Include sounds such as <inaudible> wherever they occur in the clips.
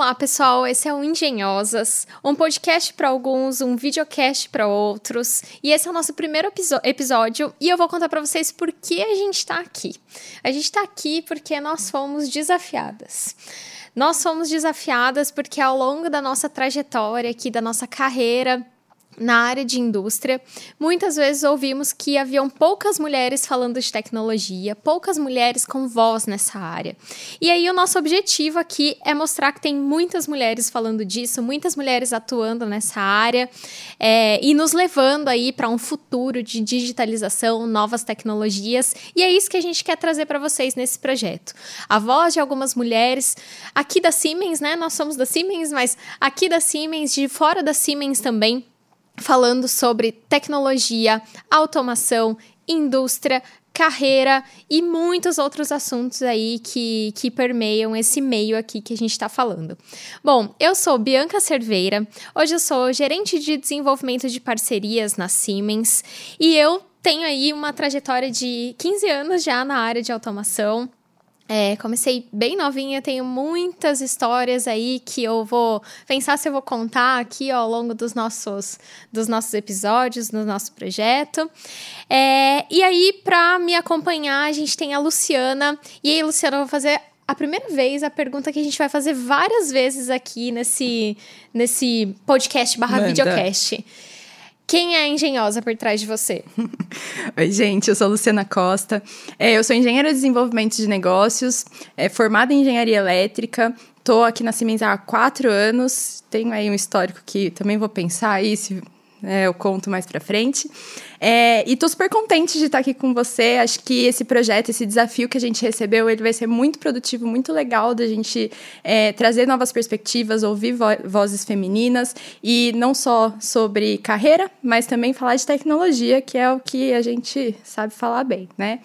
Olá, pessoal. Esse é o Engenhosas, um podcast para alguns, um videocast para outros. E esse é o nosso primeiro episódio e eu vou contar para vocês por que a gente está aqui. A gente está aqui porque nós fomos desafiadas. Nós fomos desafiadas porque ao longo da nossa trajetória aqui, da nossa carreira, na área de indústria, muitas vezes ouvimos que haviam poucas mulheres falando de tecnologia, poucas mulheres com voz nessa área. E aí o nosso objetivo aqui é mostrar que tem muitas mulheres falando disso, muitas mulheres atuando nessa área é, e nos levando aí para um futuro de digitalização, novas tecnologias. E é isso que a gente quer trazer para vocês nesse projeto. A voz de algumas mulheres aqui da Siemens, né? Nós somos da Siemens, mas aqui da Siemens, de fora da Siemens também falando sobre tecnologia, automação, indústria, carreira e muitos outros assuntos aí que, que permeiam esse meio aqui que a gente está falando. Bom, eu sou Bianca Cerveira, hoje eu sou gerente de desenvolvimento de parcerias na Siemens e eu tenho aí uma trajetória de 15 anos já na área de automação. É, comecei bem novinha, tenho muitas histórias aí que eu vou pensar se eu vou contar aqui ao longo dos nossos, dos nossos episódios, do nosso projeto. É, e aí, para me acompanhar, a gente tem a Luciana. E aí, Luciana, eu vou fazer a primeira vez a pergunta que a gente vai fazer várias vezes aqui nesse, nesse podcast barra videocast. Quem é a engenhosa por trás de você? <laughs> Oi, gente, eu sou Luciana Costa. É, eu sou engenheira de desenvolvimento de negócios, é, formada em engenharia elétrica. Estou aqui na Siemens há quatro anos. Tenho aí um histórico que também vou pensar aí se é, eu conto mais para frente. É, e tô super contente de estar aqui com você. Acho que esse projeto, esse desafio que a gente recebeu, ele vai ser muito produtivo, muito legal da gente é, trazer novas perspectivas, ouvir vo vozes femininas e não só sobre carreira, mas também falar de tecnologia, que é o que a gente sabe falar bem, né?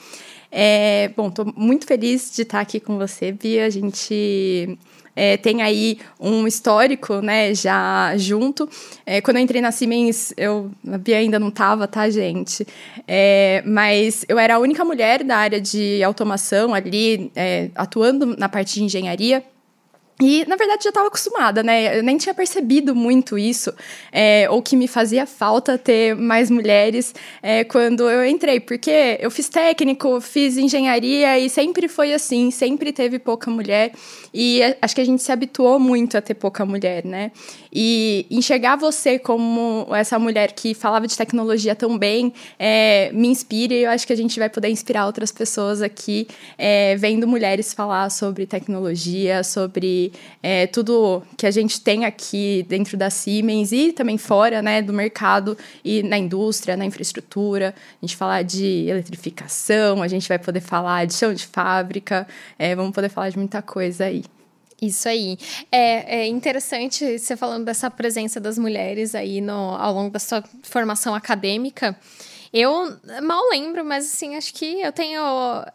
É, bom, tô muito feliz de estar aqui com você, Bia. A gente é, tem aí um histórico, né, já junto. É, quando eu entrei na Siemens, eu, a Bia ainda não estava, tá, gente? É, mas eu era a única mulher da área de automação ali, é, atuando na parte de engenharia. E, na verdade, já estava acostumada, né? Eu nem tinha percebido muito isso, é, ou que me fazia falta ter mais mulheres é, quando eu entrei, porque eu fiz técnico, fiz engenharia e sempre foi assim, sempre teve pouca mulher. E acho que a gente se habituou muito a ter pouca mulher, né? E enxergar você como essa mulher que falava de tecnologia tão bem é, me inspira e eu acho que a gente vai poder inspirar outras pessoas aqui, é, vendo mulheres falar sobre tecnologia, sobre é, tudo que a gente tem aqui dentro da Siemens e também fora né, do mercado e na indústria, na infraestrutura. A gente falar de eletrificação, a gente vai poder falar de chão de fábrica, é, vamos poder falar de muita coisa aí. Isso aí. É, é, interessante você falando dessa presença das mulheres aí no, ao longo da sua formação acadêmica. Eu mal lembro, mas assim, acho que eu tenho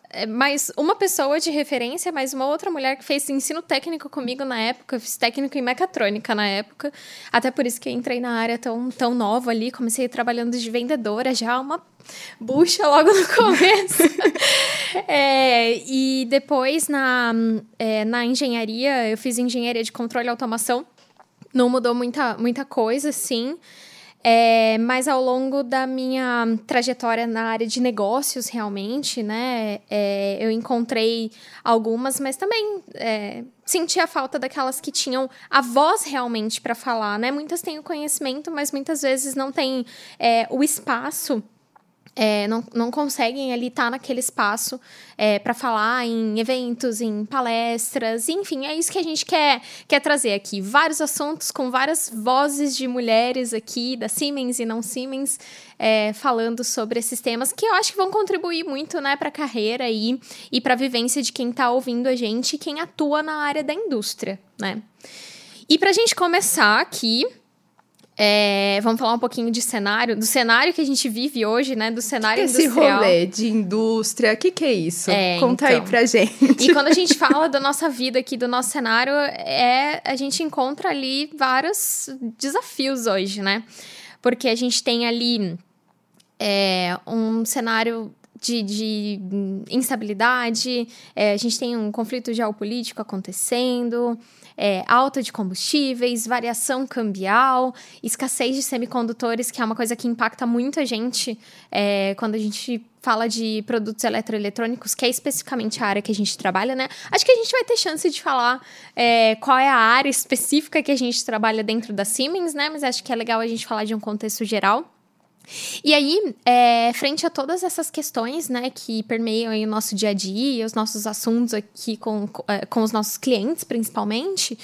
é, mais uma pessoa de referência, mais uma outra mulher que fez ensino técnico comigo na época. Eu fiz técnico em mecatrônica na época. Até por isso que entrei na área tão, tão nova ali. Comecei trabalhando de vendedora já, uma bucha logo no <laughs> começo. é, e depois na, é, na engenharia, eu fiz engenharia de controle e automação. Não mudou muita, muita coisa, sim. É, mas ao longo da minha trajetória na área de negócios, realmente, né, é, eu encontrei algumas, mas também é, senti a falta daquelas que tinham a voz realmente para falar, né? Muitas têm o conhecimento, mas muitas vezes não têm é, o espaço é, não, não conseguem ali estar tá naquele espaço é, para falar em eventos, em palestras, enfim, é isso que a gente quer, quer trazer aqui. Vários assuntos com várias vozes de mulheres aqui, da Siemens e não Siemens, é, falando sobre esses temas que eu acho que vão contribuir muito né, para a carreira aí, e para a vivência de quem está ouvindo a gente e quem atua na área da indústria. Né? E para a gente começar aqui, é, vamos falar um pouquinho de cenário, do cenário que a gente vive hoje, né? Do cenário que que é industrial. Esse rolê de indústria, o que, que é isso? É, Conta então. aí pra gente. E quando a gente fala da nossa vida aqui, do nosso cenário, é, a gente encontra ali vários desafios hoje, né? Porque a gente tem ali é, um cenário de, de instabilidade, é, a gente tem um conflito geopolítico acontecendo, é, alta de combustíveis, variação cambial, escassez de semicondutores, que é uma coisa que impacta muito a gente é, quando a gente fala de produtos eletroeletrônicos, que é especificamente a área que a gente trabalha, né? Acho que a gente vai ter chance de falar é, qual é a área específica que a gente trabalha dentro da Siemens, né? Mas acho que é legal a gente falar de um contexto geral. E aí, é, frente a todas essas questões, né, que permeiam o nosso dia a dia, os nossos assuntos aqui com, com os nossos clientes, principalmente,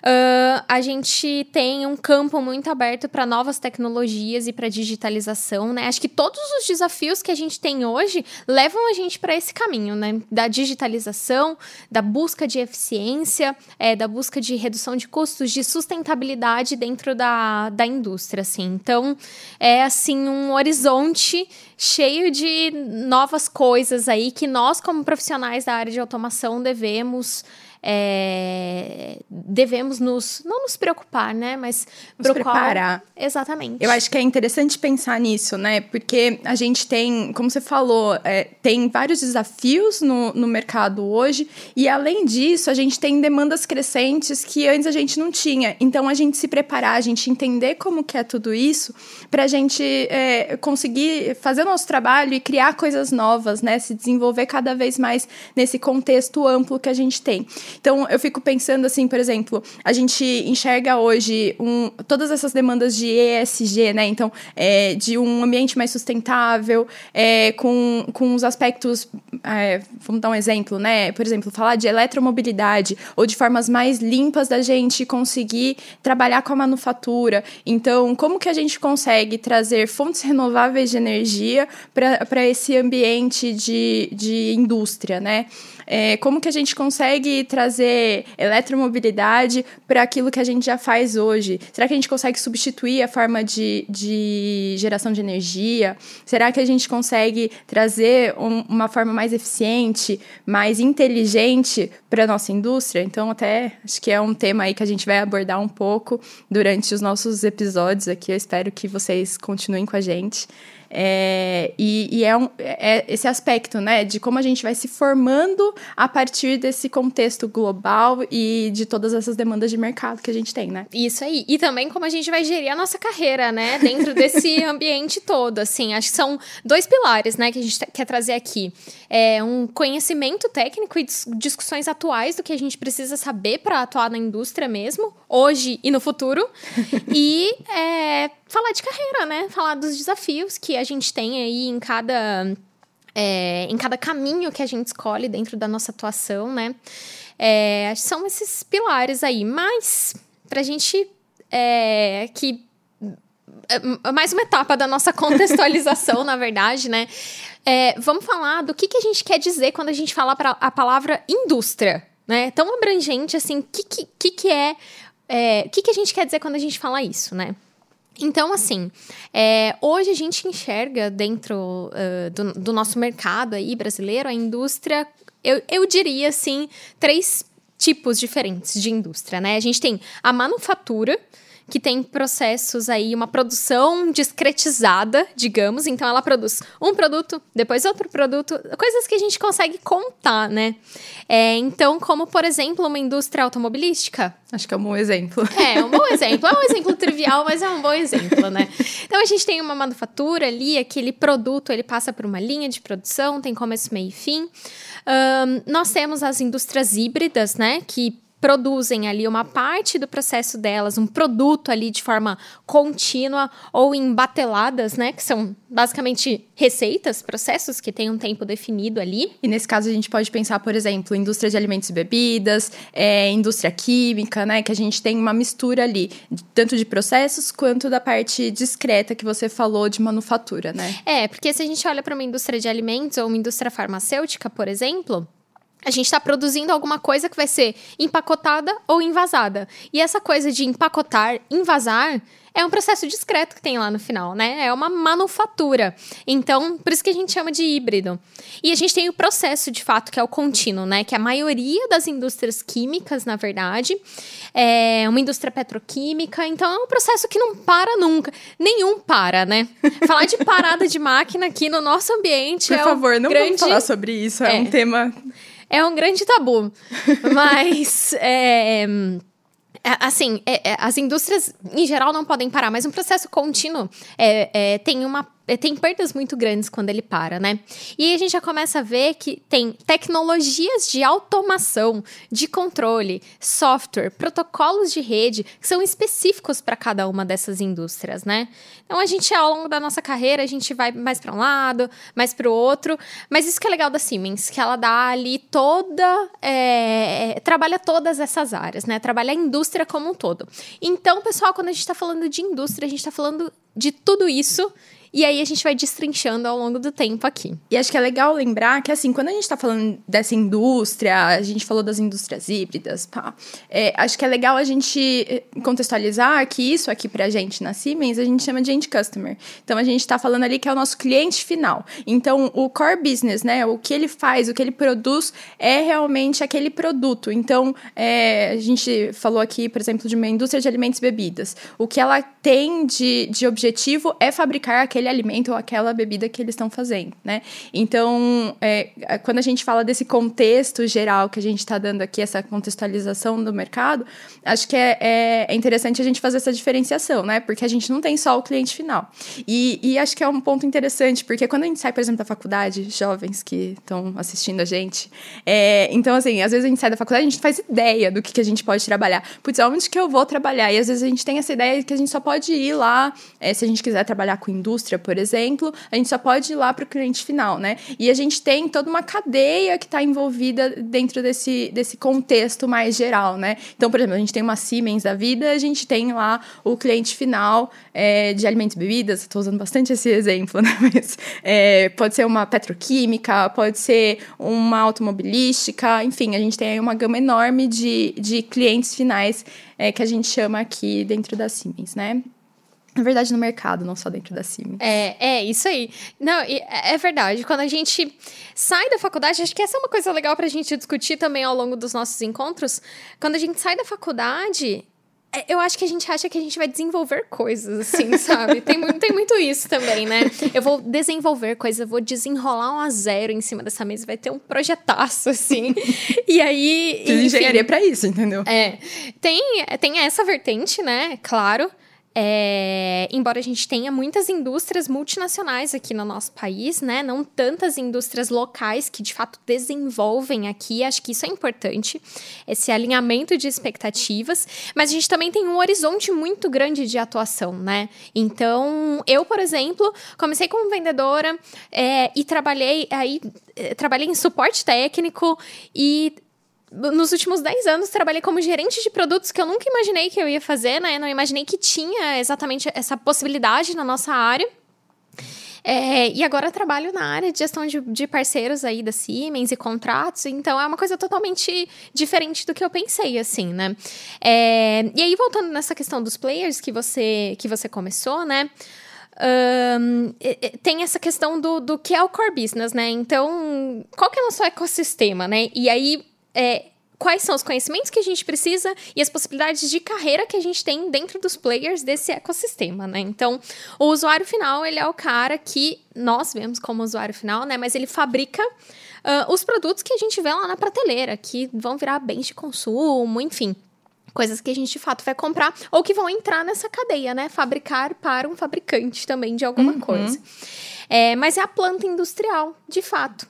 Uh, a gente tem um campo muito aberto para novas tecnologias e para digitalização, né? Acho que todos os desafios que a gente tem hoje levam a gente para esse caminho, né? Da digitalização, da busca de eficiência, é, da busca de redução de custos, de sustentabilidade dentro da, da indústria, assim. Então, é, assim, um horizonte cheio de novas coisas aí que nós, como profissionais da área de automação, devemos é, devemos nos não nos preocupar, né? Mas nos preparar. Exatamente. Eu acho que é interessante pensar nisso, né? Porque a gente tem, como você falou, é, tem vários desafios no, no mercado hoje e além disso a gente tem demandas crescentes que antes a gente não tinha. Então a gente se preparar, a gente entender como que é tudo isso para a gente é, conseguir fazer o nosso trabalho e criar coisas novas, né? Se desenvolver cada vez mais nesse contexto amplo que a gente tem. Então, eu fico pensando assim, por exemplo, a gente enxerga hoje um, todas essas demandas de ESG, né? Então, é, de um ambiente mais sustentável, é, com, com os aspectos. É, vamos dar um exemplo, né? Por exemplo, falar de eletromobilidade ou de formas mais limpas da gente conseguir trabalhar com a manufatura. Então, como que a gente consegue trazer fontes renováveis de energia para esse ambiente de, de indústria, né? É, como que a gente consegue trazer eletromobilidade para aquilo que a gente já faz hoje? Será que a gente consegue substituir a forma de, de geração de energia? Será que a gente consegue trazer um, uma forma mais eficiente, mais inteligente para a nossa indústria? Então, até acho que é um tema aí que a gente vai abordar um pouco durante os nossos episódios aqui. Eu espero que vocês continuem com a gente. É, e, e é, um, é, esse aspecto, né, de como a gente vai se formando a partir desse contexto global e de todas essas demandas de mercado que a gente tem, né? Isso aí. E também como a gente vai gerir a nossa carreira, né, dentro desse <laughs> ambiente todo, assim. Acho que são dois pilares, né, que a gente quer trazer aqui. É um conhecimento técnico e discussões atuais do que a gente precisa saber para atuar na indústria mesmo, hoje e no futuro. <laughs> e é, falar de carreira, né? Falar dos desafios que a gente tem aí em cada, é, em cada caminho que a gente escolhe dentro da nossa atuação, né? É, são esses pilares aí. Mas, pra gente é, que é, mais uma etapa da nossa <laughs> contextualização, na verdade, né? É, vamos falar do que, que a gente quer dizer quando a gente fala pra, a palavra indústria, né? Tão abrangente, assim, o que, que, que, é... é o que, que a gente quer dizer quando a gente fala isso, né? Então, assim, é, hoje a gente enxerga dentro uh, do, do, nosso mercado aí brasileiro a indústria, eu, eu diria assim, três tipos diferentes de indústria, né? A gente tem a manufatura, que tem processos aí, uma produção discretizada, digamos. Então, ela produz um produto, depois outro produto, coisas que a gente consegue contar, né? É, então, como, por exemplo, uma indústria automobilística. Acho que é um bom exemplo. É, é um bom exemplo. É um exemplo trivial, mas é um bom exemplo, né? Então, a gente tem uma manufatura ali, aquele produto, ele passa por uma linha de produção, tem começo, meio e fim. Um, nós temos as indústrias híbridas, né? Que produzem ali uma parte do processo delas, um produto ali de forma contínua ou em bateladas, né? Que são basicamente receitas, processos que têm um tempo definido ali. E nesse caso a gente pode pensar, por exemplo, indústria de alimentos e bebidas, é, indústria química, né? Que a gente tem uma mistura ali, tanto de processos quanto da parte discreta que você falou de manufatura, né? É, porque se a gente olha para uma indústria de alimentos ou uma indústria farmacêutica, por exemplo, a gente está produzindo alguma coisa que vai ser empacotada ou envasada. E essa coisa de empacotar, envasar, é um processo discreto que tem lá no final, né? É uma manufatura. Então, por isso que a gente chama de híbrido. E a gente tem o processo, de fato, que é o contínuo, né? Que a maioria das indústrias químicas, na verdade, é uma indústria petroquímica. Então, é um processo que não para nunca. Nenhum para, né? Falar de parada de máquina aqui no nosso ambiente por é favor, um não grande... vamos falar sobre isso. É, é. um tema... É um grande tabu. <laughs> Mas... É é, assim, é, é, as indústrias em geral não podem parar, mas um processo contínuo tem uma tem perdas muito grandes quando ele para, né? E aí a gente já começa a ver que tem tecnologias de automação, de controle, software, protocolos de rede que são específicos para cada uma dessas indústrias, né? Então a gente ao longo da nossa carreira a gente vai mais para um lado, mais para o outro, mas isso que é legal da Siemens, que ela dá ali toda, é, trabalha todas essas áreas, né? Trabalha a indústria como um todo. Então, pessoal, quando a gente está falando de indústria, a gente está falando de tudo isso e aí a gente vai destrinchando ao longo do tempo aqui. E acho que é legal lembrar que, assim, quando a gente tá falando dessa indústria, a gente falou das indústrias híbridas, pá, é, acho que é legal a gente eh, contextualizar que isso aqui pra gente na Siemens a gente chama de end customer. Então a gente tá falando ali que é o nosso cliente final. Então o core business, né, o que ele faz, o que ele produz é realmente aquele produto. Então é, a gente falou aqui, por exemplo, de uma indústria de alimentos e bebidas. O que ela tem de, de objetivo é fabricar aquele alimento ou aquela bebida que eles estão fazendo, né? Então, é, é, quando a gente fala desse contexto geral que a gente está dando aqui, essa contextualização do mercado, acho que é, é, é, interessante a gente fazer essa diferenciação, né? Porque a gente não tem só o cliente final. E, e acho que é um ponto interessante, porque quando a gente sai, por exemplo, da faculdade, jovens que estão assistindo a gente, é, então, assim, às vezes a gente sai da faculdade, a gente faz ideia do que, que a gente pode trabalhar. Putz, onde que eu vou trabalhar? E às vezes a gente tem essa ideia que a gente só pode ir lá, é, se a gente quiser trabalhar com indústria, por exemplo, a gente só pode ir lá para o cliente final, né? E a gente tem toda uma cadeia que está envolvida dentro desse, desse contexto mais geral, né? Então, por exemplo, a gente tem uma Siemens da vida, a gente tem lá o cliente final é, de alimentos e bebidas, estou usando bastante esse exemplo, <laughs> né? Mas é, pode ser uma petroquímica, pode ser uma automobilística, enfim, a gente tem aí uma gama enorme de, de clientes finais é, que a gente chama aqui dentro da Siemens, né? Na verdade, no mercado, não só dentro da Siemens. É, é isso aí. Não, é verdade. Quando a gente sai da faculdade, acho que essa é uma coisa legal pra gente discutir também ao longo dos nossos encontros. Quando a gente sai da faculdade, é, eu acho que a gente acha que a gente vai desenvolver coisas, assim, <laughs> sabe? tem, muito, tem muito isso também, né? Eu vou desenvolver coisas, eu vou desenrolar um a zero em cima dessa mesa, vai ter um projetaço, assim. e aí. Fiz engenharia para isso, entendeu? É. Tem, tem essa vertente, né? Claro. É, embora a gente tenha muitas indústrias multinacionais aqui no nosso país, né? Não tantas indústrias locais que de fato desenvolvem aqui, acho que isso é importante, esse alinhamento de expectativas, mas a gente também tem um horizonte muito grande de atuação, né? Então, eu, por exemplo, comecei como vendedora é, e trabalhei aí, é, trabalhei em suporte técnico e nos últimos 10 anos trabalhei como gerente de produtos que eu nunca imaginei que eu ia fazer, né? Não imaginei que tinha exatamente essa possibilidade na nossa área. É, e agora trabalho na área de gestão de, de, parceiros aí da Siemens e contratos, então é uma coisa totalmente diferente do que eu pensei, assim, né? É, e aí, voltando nessa questão dos players que você, que você começou, né? Um, tem essa questão do, do que é o core business, né? Então, qual que é o nosso ecossistema, né? E aí, é, quais são os conhecimentos que a gente precisa e as possibilidades de carreira que a gente tem dentro dos players desse ecossistema, né? Então, o usuário final, ele é o cara que nós vemos como usuário final, né? Mas ele fabrica uh, os produtos que a gente vê lá na prateleira, que vão virar bens de consumo, enfim. Coisas que a gente de fato vai comprar ou que vão entrar nessa cadeia, né? Fabricar para um fabricante também de alguma uhum. coisa. É, mas é a planta industrial, de fato.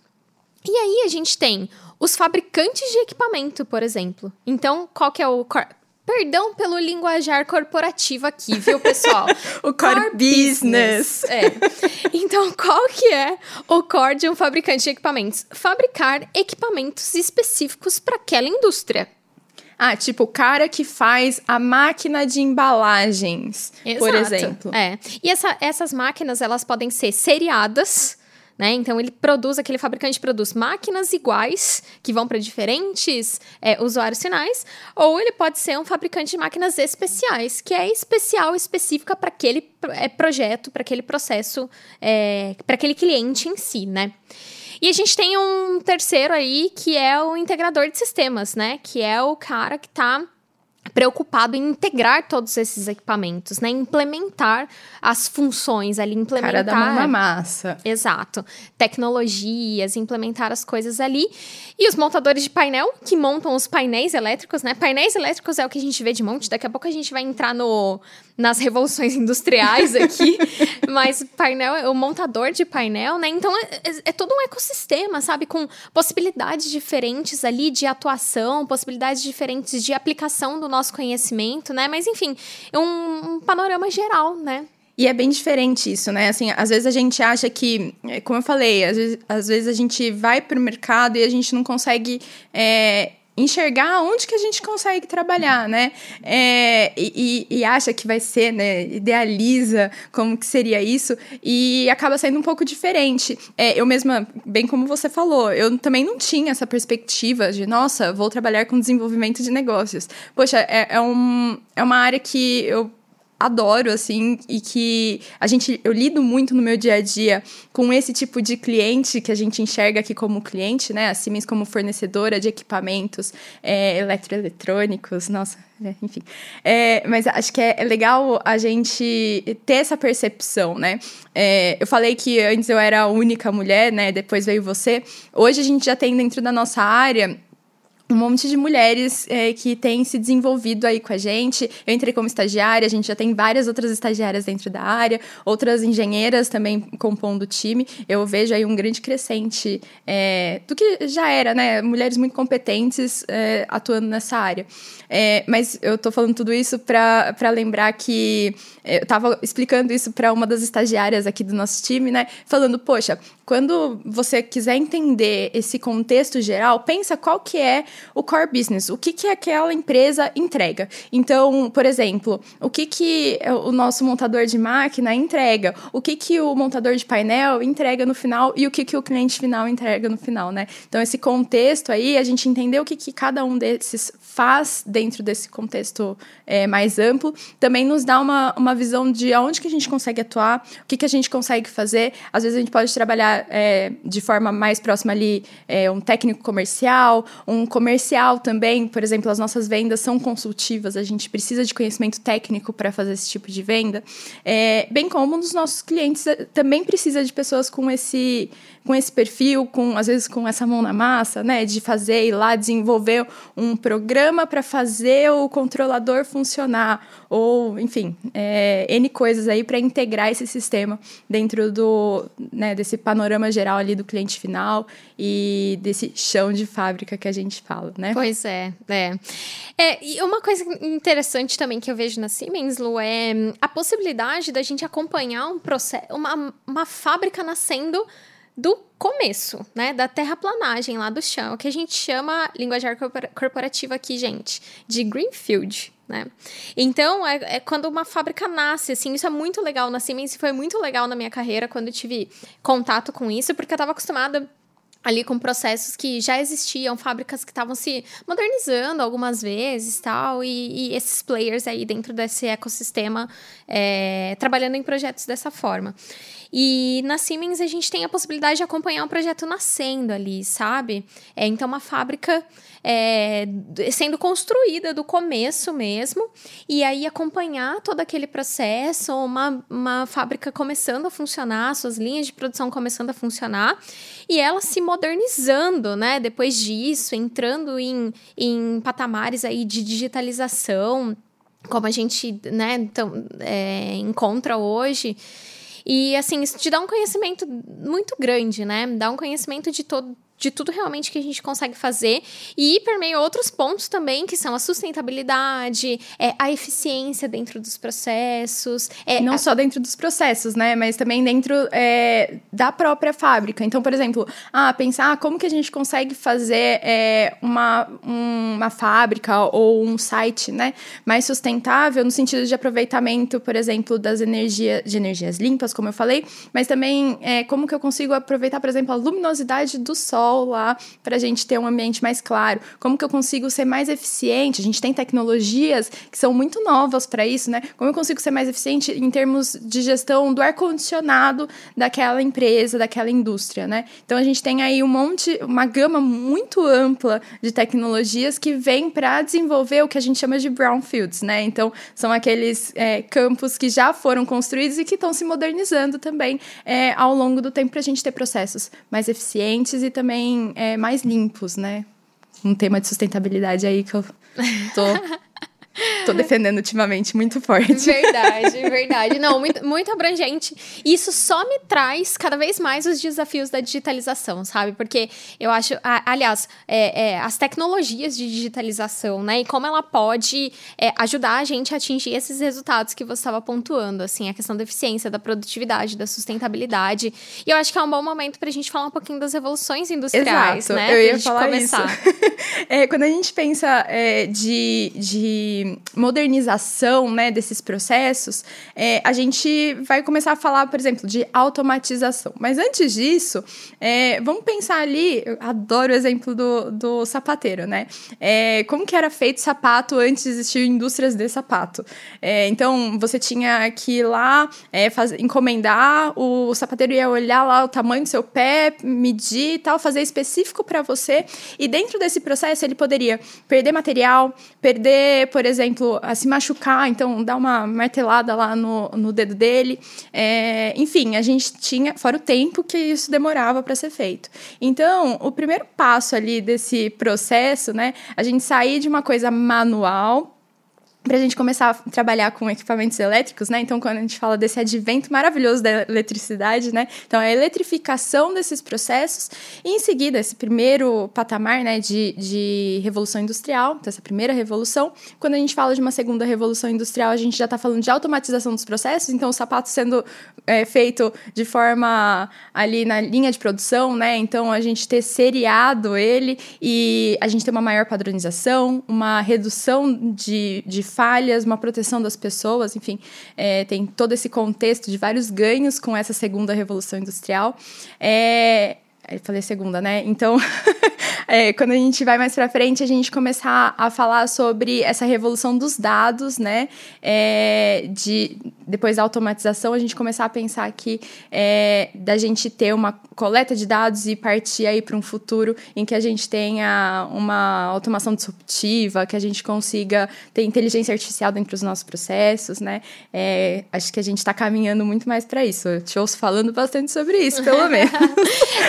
E aí a gente tem os fabricantes de equipamento, por exemplo. Então, qual que é o Perdão pelo linguajar corporativo aqui, viu, pessoal? <laughs> o core, core business. business. É. Então, qual que é o core de um fabricante de equipamentos? Fabricar equipamentos específicos para aquela indústria. Ah, tipo, o cara que faz a máquina de embalagens, Exato. por exemplo. É. E essa, essas máquinas, elas podem ser seriadas né? Então ele produz, aquele fabricante produz máquinas iguais que vão para diferentes é, usuários finais, ou ele pode ser um fabricante de máquinas especiais, que é especial, específica para aquele é, projeto, para aquele processo, é, para aquele cliente em si, né? E a gente tem um terceiro aí, que é o integrador de sistemas, né? Que é o cara que está preocupado em integrar todos esses equipamentos, né? Implementar as funções ali, implementar... Cara da mão na massa. Exato. Tecnologias, implementar as coisas ali. E os montadores de painel, que montam os painéis elétricos, né? Painéis elétricos é o que a gente vê de monte. Daqui a pouco a gente vai entrar no, nas revoluções industriais aqui. <laughs> mas painel, o montador de painel, né? Então, é, é, é todo um ecossistema, sabe? Com possibilidades diferentes ali de atuação, possibilidades diferentes de aplicação do nosso conhecimento, né? Mas, enfim, é um, um panorama geral, né? E é bem diferente isso, né? Assim, às vezes a gente acha que, é, como eu falei, às vezes, às vezes a gente vai para o mercado e a gente não consegue é, enxergar onde que a gente consegue trabalhar, né? É, e, e, acha que vai ser, né? Idealiza como que seria isso e acaba sendo um pouco diferente. É, eu mesma, bem como você falou, eu também não tinha essa perspectiva de, nossa, vou trabalhar com desenvolvimento de negócios. Poxa, é, é, um, é uma área que eu adoro, assim, e que a gente, eu lido muito no meu dia a dia com esse tipo de cliente que a gente enxerga aqui como cliente, né? A Siemens como fornecedora de equipamentos é, eletroeletrônicos, nossa, é, enfim. É, mas acho que é, é, legal a gente ter essa percepção, né? É, eu falei que antes eu era a única mulher, né? Depois veio você. Hoje a gente já tem dentro da nossa área um monte de mulheres é, que têm se desenvolvido aí com a gente. Eu entrei como estagiária, a gente já tem várias outras estagiárias dentro da área, outras engenheiras também compondo o time. Eu vejo aí um grande crescente é, do que já era, né? Mulheres muito competentes é, atuando nessa área. É, mas eu tô falando tudo isso para lembrar que é, eu estava explicando isso para uma das estagiárias aqui do nosso time, né? Falando, poxa, quando você quiser entender esse contexto geral, pensa qual que é o core business, o que, que aquela empresa entrega. Então, por exemplo, o que, que o nosso montador de máquina entrega, o que, que o montador de painel entrega no final e o que, que o cliente final entrega no final, né? Então, esse contexto aí, a gente entender o que, que cada um desses faz dentro desse contexto é, mais amplo, também nos dá uma, uma visão de aonde que a gente consegue atuar, o que, que a gente consegue fazer. Às vezes a gente pode trabalhar é, de forma mais próxima ali é, um técnico comercial, um comercial também, por exemplo, as nossas vendas são consultivas, a gente precisa de conhecimento técnico para fazer esse tipo de venda, é, bem como nos nossos clientes é, também precisa de pessoas com esse com esse perfil, com às vezes com essa mão na massa, né, de fazer ir lá desenvolver um programa para fazer o controlador funcionar ou, enfim, é, n coisas aí para integrar esse sistema dentro do, né, desse panorama geral ali do cliente final e desse chão de fábrica que a gente fala, né? Pois é, é. é e uma coisa interessante também que eu vejo na Siemens, Lu, é a possibilidade da gente acompanhar um processo, uma, uma fábrica nascendo do começo, né, da terraplanagem lá do chão, que a gente chama linguajar corporativa aqui, gente, de greenfield, né? Então, é, é, quando uma fábrica nasce, assim, isso é muito legal na Siemens, foi muito legal na minha carreira quando eu tive contato com isso, porque eu estava acostumada ali com processos que já existiam, fábricas que estavam se modernizando algumas vezes tal, e, e esses players aí dentro desse ecossistema é, trabalhando em projetos dessa forma. E na Siemens a gente tem a possibilidade de acompanhar um projeto nascendo ali, sabe? É, então, uma fábrica é, sendo construída do começo mesmo, e aí acompanhar todo aquele processo, uma, uma fábrica começando a funcionar, suas linhas de produção começando a funcionar, e ela se modernizando, né? Depois disso, entrando em, em patamares aí de digitalização, como a gente né, então, é, encontra hoje. E assim, isso te dá um conhecimento muito grande, né? Dá um conhecimento de todo de tudo realmente que a gente consegue fazer e permeia outros pontos também, que são a sustentabilidade, é, a eficiência dentro dos processos. É, Não a... só dentro dos processos, né? Mas também dentro é, da própria fábrica. Então, por exemplo, ah, pensar como que a gente consegue fazer é, uma, um, uma fábrica ou um site né, mais sustentável no sentido de aproveitamento, por exemplo, das energias, de energias limpas, como eu falei, mas também é, como que eu consigo aproveitar, por exemplo, a luminosidade do sol sol lá para a gente ter um ambiente mais claro? Como que eu consigo ser mais eficiente? A gente tem tecnologias que são muito novas para isso, né? Como eu consigo ser mais eficiente em termos de gestão do ar-condicionado daquela empresa, daquela indústria, né? Então a gente tem aí um monte, uma gama muito ampla de tecnologias que vem para desenvolver o que a gente chama de brownfields, né? Então são aqueles é, campos que já foram construídos e que estão se modernizando também é, ao longo do tempo para a gente ter processos mais eficientes e também é, mais limpos, né? Um tema de sustentabilidade aí que eu tô <laughs> Tô defendendo ultimamente muito forte. Verdade, <laughs> verdade. Não, muito, muito abrangente. Isso só me traz cada vez mais os desafios da digitalização, sabe? Porque eu acho, aliás, é, é, as tecnologias de digitalização, né? E como ela pode é, ajudar a gente a atingir esses resultados que você estava pontuando, assim, a questão da eficiência, da produtividade, da sustentabilidade. E eu acho que é um bom momento para a gente falar um pouquinho das revoluções industriais, Exato, né? Eu ia falar começar. isso. <laughs> é, quando a gente pensa é, de, de modernização né, desses processos, é, a gente vai começar a falar, por exemplo, de automatização. Mas antes disso, é, vamos pensar ali, eu adoro o exemplo do, do sapateiro, né? É, como que era feito sapato antes de existir indústrias de sapato? É, então, você tinha que ir lá, é, fazer, encomendar, o, o sapateiro ia olhar lá o tamanho do seu pé, medir e tal, fazer específico para você, e dentro desse processo ele poderia perder material, perder, por exemplo, a se machucar, então dar uma martelada lá no, no dedo dele. É, enfim, a gente tinha, fora o tempo que isso demorava para ser feito. Então, o primeiro passo ali desse processo, né, a gente sair de uma coisa manual para a gente começar a trabalhar com equipamentos elétricos, né? Então, quando a gente fala desse advento maravilhoso da eletricidade, né? Então, a eletrificação desses processos e, em seguida, esse primeiro patamar, né, de, de revolução industrial, então, essa primeira revolução. Quando a gente fala de uma segunda revolução industrial, a gente já está falando de automatização dos processos, então, o sapato sendo é, feito de forma ali na linha de produção, né? Então, a gente ter seriado ele e a gente ter uma maior padronização, uma redução de, de falhas, uma proteção das pessoas, enfim, é, tem todo esse contexto de vários ganhos com essa segunda revolução industrial. É, eu falei segunda, né? Então, <laughs> é, quando a gente vai mais para frente, a gente começar a falar sobre essa revolução dos dados, né? É, de depois da automatização, a gente começar a pensar aqui é, da gente ter uma coleta de dados e partir aí para um futuro em que a gente tenha uma automação disruptiva, que a gente consiga ter inteligência artificial dentro dos nossos processos, né? É, acho que a gente está caminhando muito mais para isso. Eu te ouço falando bastante sobre isso, pelo <laughs> menos.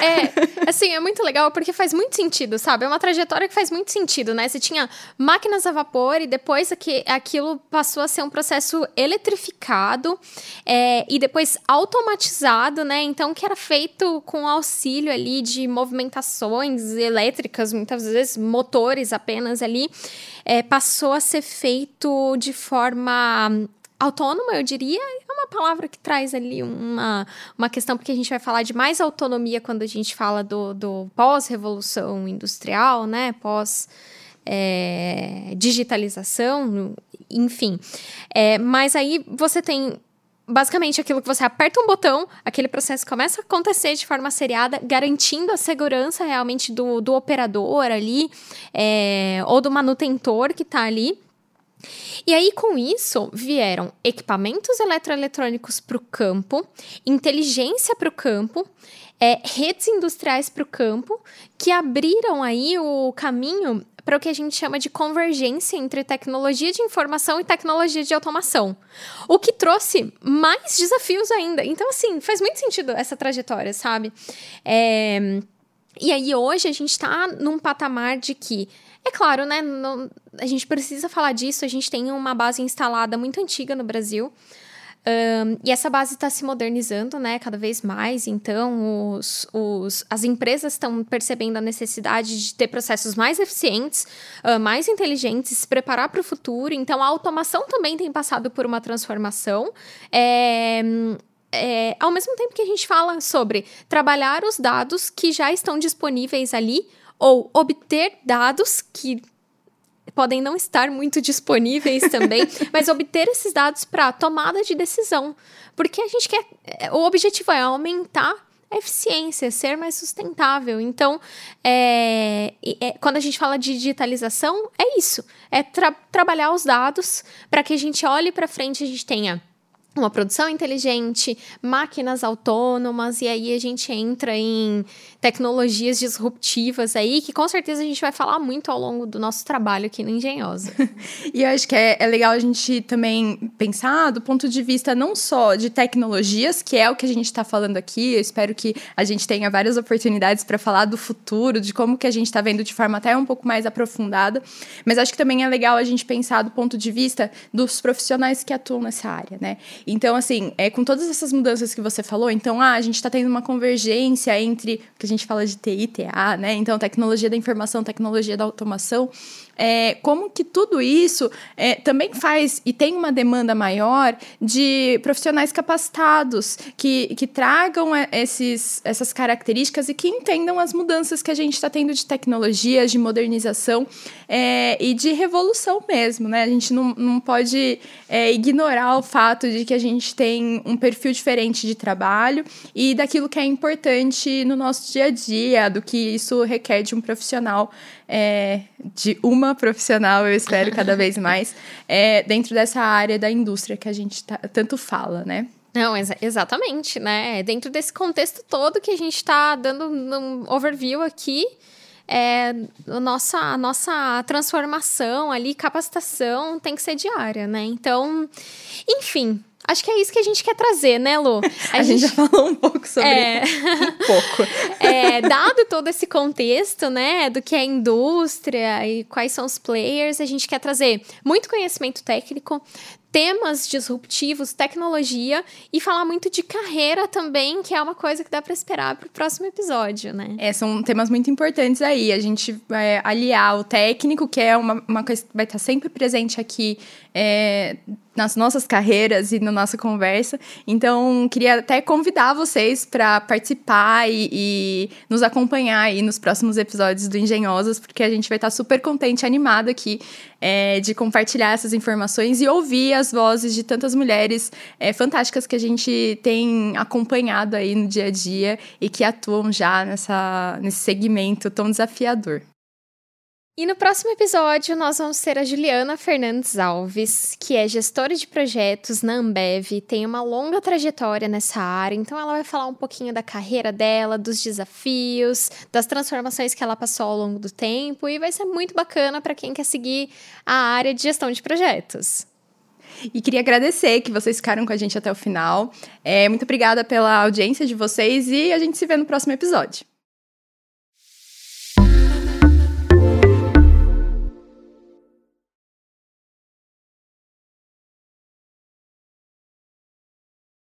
é, <laughs> assim, é muito legal porque faz muito sentido, sabe? É uma trajetória que faz muito sentido, né? Você tinha máquinas a vapor e depois aqui, aquilo passou a ser um processo eletrificado é, e depois automatizado, né? Então, que era feito com auxílio ali de movimentações elétricas, muitas vezes motores apenas ali, é, passou a ser feito de forma autônoma, eu diria, é uma palavra que traz ali uma, uma questão, porque a gente vai falar de mais autonomia quando a gente fala do, do pós-revolução industrial, né? Pós- é, digitalização, enfim. É, mas aí você tem basicamente aquilo que você aperta um botão, aquele processo começa a acontecer de forma seriada, garantindo a segurança realmente do, do operador ali, é, ou do manutentor que está ali. E aí, com isso, vieram equipamentos eletroeletrônicos para o campo, inteligência para o campo, é, redes industriais para o campo, que abriram aí o caminho para o que a gente chama de convergência entre tecnologia de informação e tecnologia de automação. O que trouxe mais desafios ainda. Então, assim, faz muito sentido essa trajetória, sabe? É... E aí, hoje, a gente está num patamar de que é claro, né? Não, a gente precisa falar disso. A gente tem uma base instalada muito antiga no Brasil. Um, e essa base está se modernizando, né, cada vez mais. Então, os, os, as empresas estão percebendo a necessidade de ter processos mais eficientes, uh, mais inteligentes, se preparar para o futuro. Então, a automação também tem passado por uma transformação. É, é, ao mesmo tempo que a gente fala sobre trabalhar os dados que já estão disponíveis ali, ou obter dados que podem não estar muito disponíveis também, <laughs> mas obter esses dados para tomada de decisão. Porque a gente quer. É, o objetivo é aumentar a eficiência, ser mais sustentável. Então, é, é, quando a gente fala de digitalização, é isso: é tra trabalhar os dados para que a gente olhe para frente e a gente tenha uma produção inteligente, máquinas autônomas, e aí a gente entra em tecnologias disruptivas aí, que com certeza a gente vai falar muito ao longo do nosso trabalho aqui no Engenhosa. <laughs> e eu acho que é, é, legal a gente também pensar do ponto de vista não só de tecnologias, que é o que a gente está falando aqui, eu espero que a gente tenha várias oportunidades para falar do futuro, de como que a gente está vendo de forma até um pouco mais aprofundada, mas acho que também é legal a gente pensar do ponto de vista dos profissionais que atuam nessa área, né? Então, assim, é, com todas essas mudanças que você falou, então, ah, a gente está tendo uma convergência entre que gente fala de TI, TA, né? Então, tecnologia da informação, tecnologia da automação, é, como que tudo isso é, também faz e tem uma demanda maior de profissionais capacitados que, que tragam é, esses, essas características e que entendam as mudanças que a gente está tendo de tecnologias, de modernização é, e de revolução mesmo, né? A gente não, não pode é, ignorar o fato de que a gente tem um perfil diferente de trabalho e daquilo que é importante no nosso dia a dia, do que isso requer de um profissional é, de uma profissional, eu espero cada vez mais, é, dentro dessa área da indústria que a gente tá, tanto fala, né? Não, exa exatamente, né? É dentro desse contexto todo que a gente está dando um overview aqui, é, a, nossa, a nossa transformação ali, capacitação tem que ser diária, né? Então, enfim, Acho que é isso que a gente quer trazer, né, Lu? <laughs> A, a gente... gente... já falou um pouco sobre é... <laughs> um pouco. <laughs> É, dado todo esse contexto, né, do que é a indústria e quais são os players, a gente quer trazer muito conhecimento técnico, temas disruptivos, tecnologia e falar muito de carreira também, que é uma coisa que dá para esperar para o próximo episódio, né? É, são temas muito importantes aí. A gente vai aliar o técnico, que é uma, uma coisa que vai estar sempre presente aqui é, nas nossas carreiras e na nossa conversa. Então, queria até convidar vocês para participar e, e, nos acompanhar aí nos próximos episódios do Engenhosas, porque a gente vai estar super contente, animado aqui é, de compartilhar essas informações e ouvir as vozes de tantas mulheres é, fantásticas que a gente tem acompanhado aí no dia a dia e que atuam já nessa, nesse segmento tão desafiador. E no próximo episódio, nós vamos ter a Juliana Fernandes Alves, que é gestora de projetos na Ambev, tem uma longa trajetória nessa área, então ela vai falar um pouquinho da carreira dela, dos desafios, das transformações que ela passou ao longo do tempo, e vai ser muito bacana para quem quer seguir a área de gestão de projetos. E queria agradecer que vocês ficaram com a gente até o final. É, muito obrigada pela audiência de vocês e a gente se vê no próximo episódio.